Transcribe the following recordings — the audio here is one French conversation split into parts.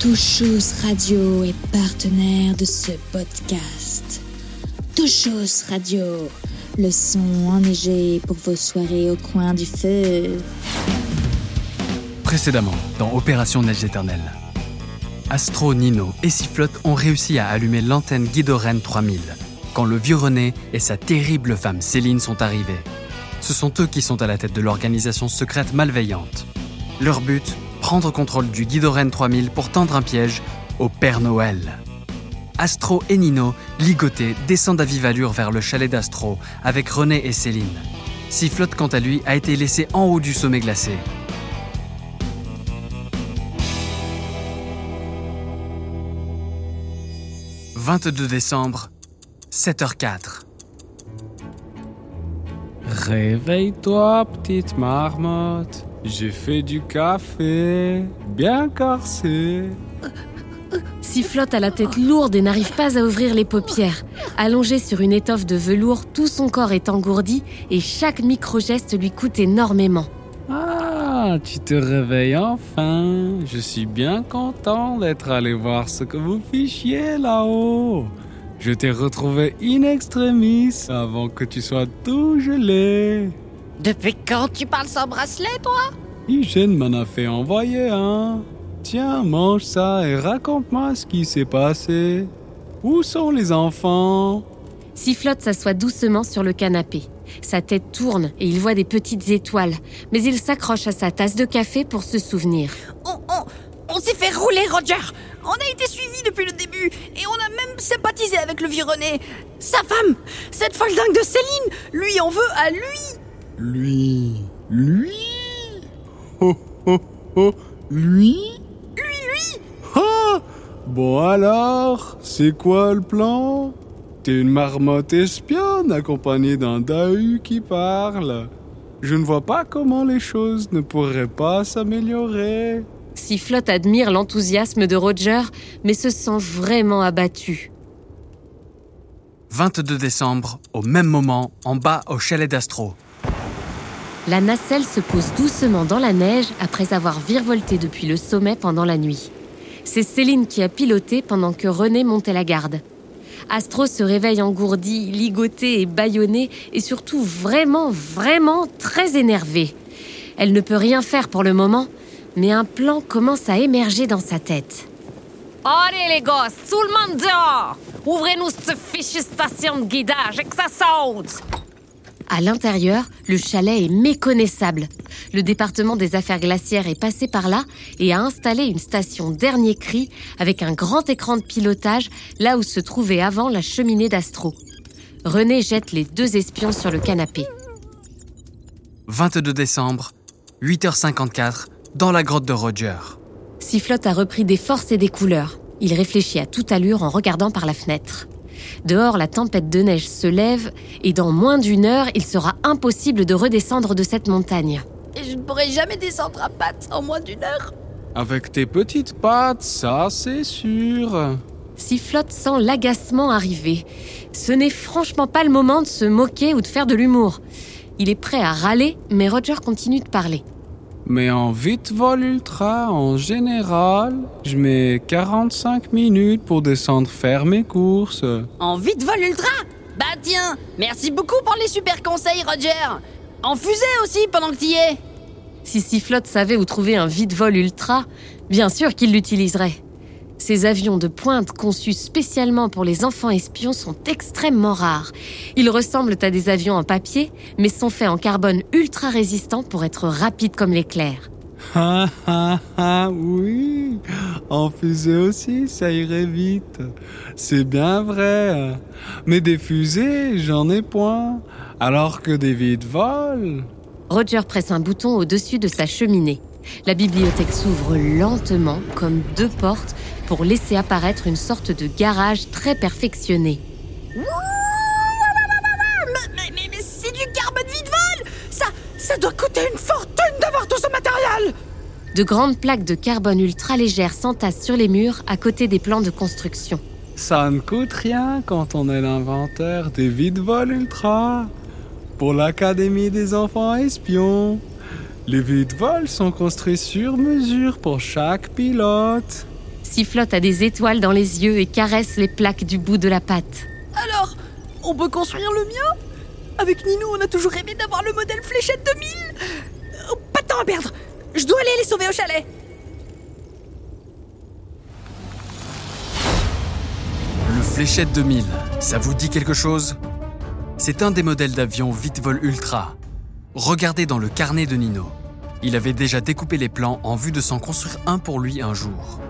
Touchous Radio est partenaire de ce podcast. Touchous Radio, le son enneigé pour vos soirées au coin du feu. Précédemment, dans Opération Neige éternelle. Astro, Nino et Sifflotte ont réussi à allumer l'antenne Guidoren 3000 quand le vieux René et sa terrible femme Céline sont arrivés. Ce sont eux qui sont à la tête de l'organisation secrète malveillante. Leur but prendre contrôle du Guidoren 3000 pour tendre un piège au Père Noël. Astro et Nino, ligotés, descendent à vive allure vers le chalet d'Astro avec René et Céline. Sifflotte, quant à lui, a été laissé en haut du sommet glacé. « 22 décembre, 7h04. Réveille-toi, petite marmotte. J'ai fait du café, bien corsé. Sifflotte a la tête lourde et n'arrive pas à ouvrir les paupières. Allongé sur une étoffe de velours, tout son corps est engourdi et chaque micro-geste lui coûte énormément. Ah, tu te réveilles enfin. Je suis bien content d'être allé voir ce que vous fichiez là-haut. Je t'ai retrouvé in extremis avant que tu sois tout gelé. Depuis quand tu parles sans bracelet, toi? Hygiène m'en a fait envoyer un. Tiens, mange ça et raconte-moi ce qui s'est passé. Où sont les enfants? Sifflotte s'assoit doucement sur le canapé. Sa tête tourne et il voit des petites étoiles, mais il s'accroche à sa tasse de café pour se souvenir. On, on, on s'est fait rouler, Roger On a été suivis depuis le début et on a même sympathisé avec le vieux René. Sa femme, cette folle dingue de Céline, lui en veut à lui Lui Lui? Oh oh oh Lui? Lui, lui? Ah Bon alors, c'est quoi le plan? T'es une marmotte espionne accompagnée d'un dahu qui parle. Je ne vois pas comment les choses ne pourraient pas s'améliorer. Sifflotte admire l'enthousiasme de Roger, mais se sent vraiment abattu. 22 décembre, au même moment, en bas au chalet d'Astro. La nacelle se pose doucement dans la neige après avoir virevolté depuis le sommet pendant la nuit. C'est Céline qui a piloté pendant que René montait la garde. Astro se réveille engourdi, ligoté et bâillonné, et surtout vraiment, vraiment très énervé. Elle ne peut rien faire pour le moment, mais un plan commence à émerger dans sa tête. Allez les gosses, tout le monde dehors Ouvrez-nous cette fichue station de guidage et que ça saute À l'intérieur, le chalet est méconnaissable. Le département des affaires glaciaires est passé par là et a installé une station dernier cri avec un grand écran de pilotage là où se trouvait avant la cheminée d'Astro. René jette les deux espions sur le canapé. 22 décembre, 8h54, dans la grotte de Roger. Sifflotte a repris des forces et des couleurs. Il réfléchit à toute allure en regardant par la fenêtre. Dehors, la tempête de neige se lève et dans moins d'une heure, il sera impossible de redescendre de cette montagne. Et je ne pourrai jamais descendre à pattes en moins d'une heure. Avec tes petites pattes, ça c'est sûr. Sifflotte sent l'agacement arriver. Ce n'est franchement pas le moment de se moquer ou de faire de l'humour. Il est prêt à râler, mais Roger continue de parler. Mais en vite vol ultra, en général, je mets 45 minutes pour descendre faire mes courses. En vite vol ultra? Bah tiens, merci beaucoup pour les super conseils, Roger. En fusée aussi pendant que t'y es. Si Sifflotte savait où trouver un vide-vol ultra, bien sûr qu'il l'utiliserait. Ces avions de pointe conçus spécialement pour les enfants espions sont extrêmement rares. Ils ressemblent à des avions en papier, mais sont faits en carbone ultra résistant pour être rapides comme l'éclair. Ah ah ah oui En fusée aussi, ça irait vite. C'est bien vrai. Mais des fusées, j'en ai point. Alors que des vides vols Roger presse un bouton au-dessus de sa cheminée. La bibliothèque s'ouvre lentement, comme deux portes, pour laisser apparaître une sorte de garage très perfectionné. Mais, mais, mais, mais c'est du carbone vide vol Ça, ça doit coûter une fortune d'avoir tout ce matériel De grandes plaques de carbone ultra légères s'entassent sur les murs à côté des plans de construction. Ça ne coûte rien quand on est l'inventeur des vide-vol ultra. Pour l'Académie des enfants espions. Les vide-vols sont construits sur mesure pour chaque pilote. Sifflotte a des étoiles dans les yeux et caresse les plaques du bout de la patte. Alors, on peut construire le mien? Avec Nino, on a toujours rêvé d'avoir le modèle Fléchette 2000 Oh, Pas de temps à perdre Je dois aller les sauver au chalet Le Fléchette 2000, ça vous dit quelque chose? C'est un des modèles d'avion Vitevol Ultra. Regardez dans le carnet de Nino. Il avait déjà découpé les plans en vue de s'en construire un pour lui un jour.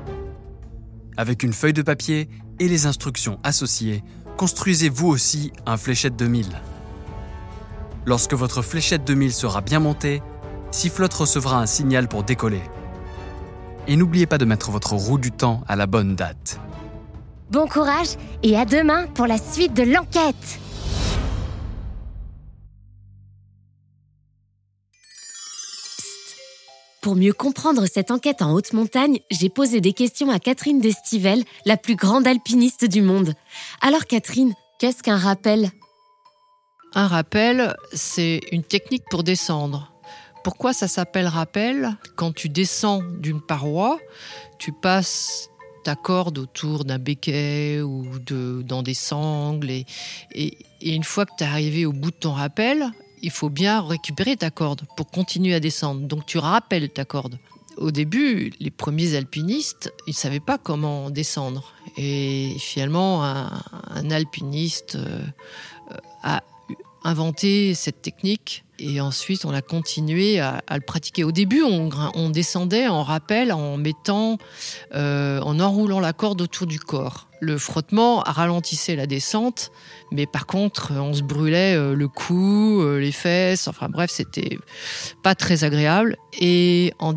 Avec une feuille de papier et les instructions associées, construisez vous aussi un Fléchette 2000. Lorsque votre Fléchette 2000 sera bien montée, Sifflotte recevra un signal pour décoller. Et n'oubliez pas de mettre votre roue du temps à la bonne date. Bon courage et à demain pour la suite de l'enquête. Pour mieux comprendre cette enquête en haute montagne, j'ai posé des questions à Catherine Destivelle, la plus grande alpiniste du monde. Alors Catherine, qu'est-ce qu'un rappel? Un rappel, c'est une technique pour descendre. Pourquoi ça s'appelle rappel? Quand tu descends d'une paroi, tu passes ta corde autour d'un béquet ou de, dans des sangles et, et- et une fois que tu es arrivé au bout de ton rappel, il faut bien récupérer ta corde pour continuer à descendre. Donc tu rappelles ta corde. Au début, les premiers alpinistes, ils ne savaient pas comment descendre. Et finalement, un, alpiniste euh, a inventé cette technique et ensuite on a continué à, le pratiquer. Au début, on, descendait en rappel en mettant, euh, en enroulant la corde autour du corps. Le frottement ralentissait la descente, mais par contre, on se brûlait euh, le cou, euh, les fesses. Enfin bref, c'était pas très agréable. Et en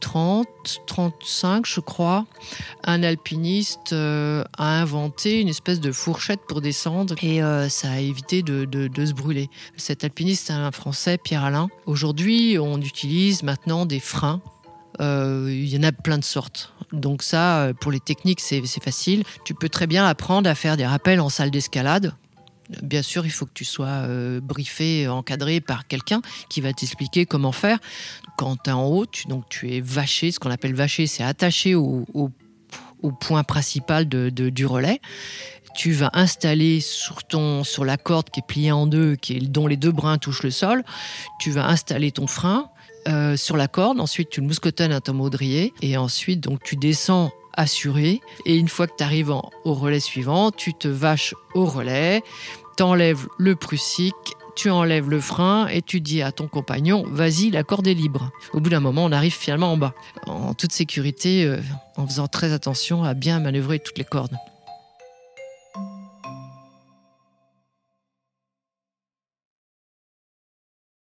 1930, 35, je crois, un alpiniste euh, a inventé une espèce de fourchette pour descendre et euh, ça a évité de, se brûler. Cet alpiniste, un Français, Pierre Alain. Aujourd'hui, on utilise maintenant des freins. Euh, Il y en a plein de sortes. Donc ça, pour les techniques, c'est facile. Tu peux très bien apprendre à faire des rappels en salle d'escalade. Bien sûr, il faut que tu sois euh, briefé, encadré par quelqu'un qui va t'expliquer comment faire. Quand tu es en haut, tu, donc tu es vaché. Ce qu'on appelle vaché, c'est attaché au, point principal du relais. Tu vas installer sur, ton, sur la corde qui est pliée en deux, dont les deux brins touchent le sol. Tu vas installer ton frein euh, sur la corde. Ensuite, tu le mouscotonnes à ton baudrier. Et ensuite, donc, tu descends assuré. Et une fois que tu arrives au relais suivant, tu te vaches au relais, t'enlèves le prussique, tu enlèves le frein et tu dis à ton compagnon, vas-y, la corde est libre. Au bout d'un moment, on arrive finalement en bas, en toute sécurité, euh, en faisant très attention à bien manœuvrer toutes les cordes.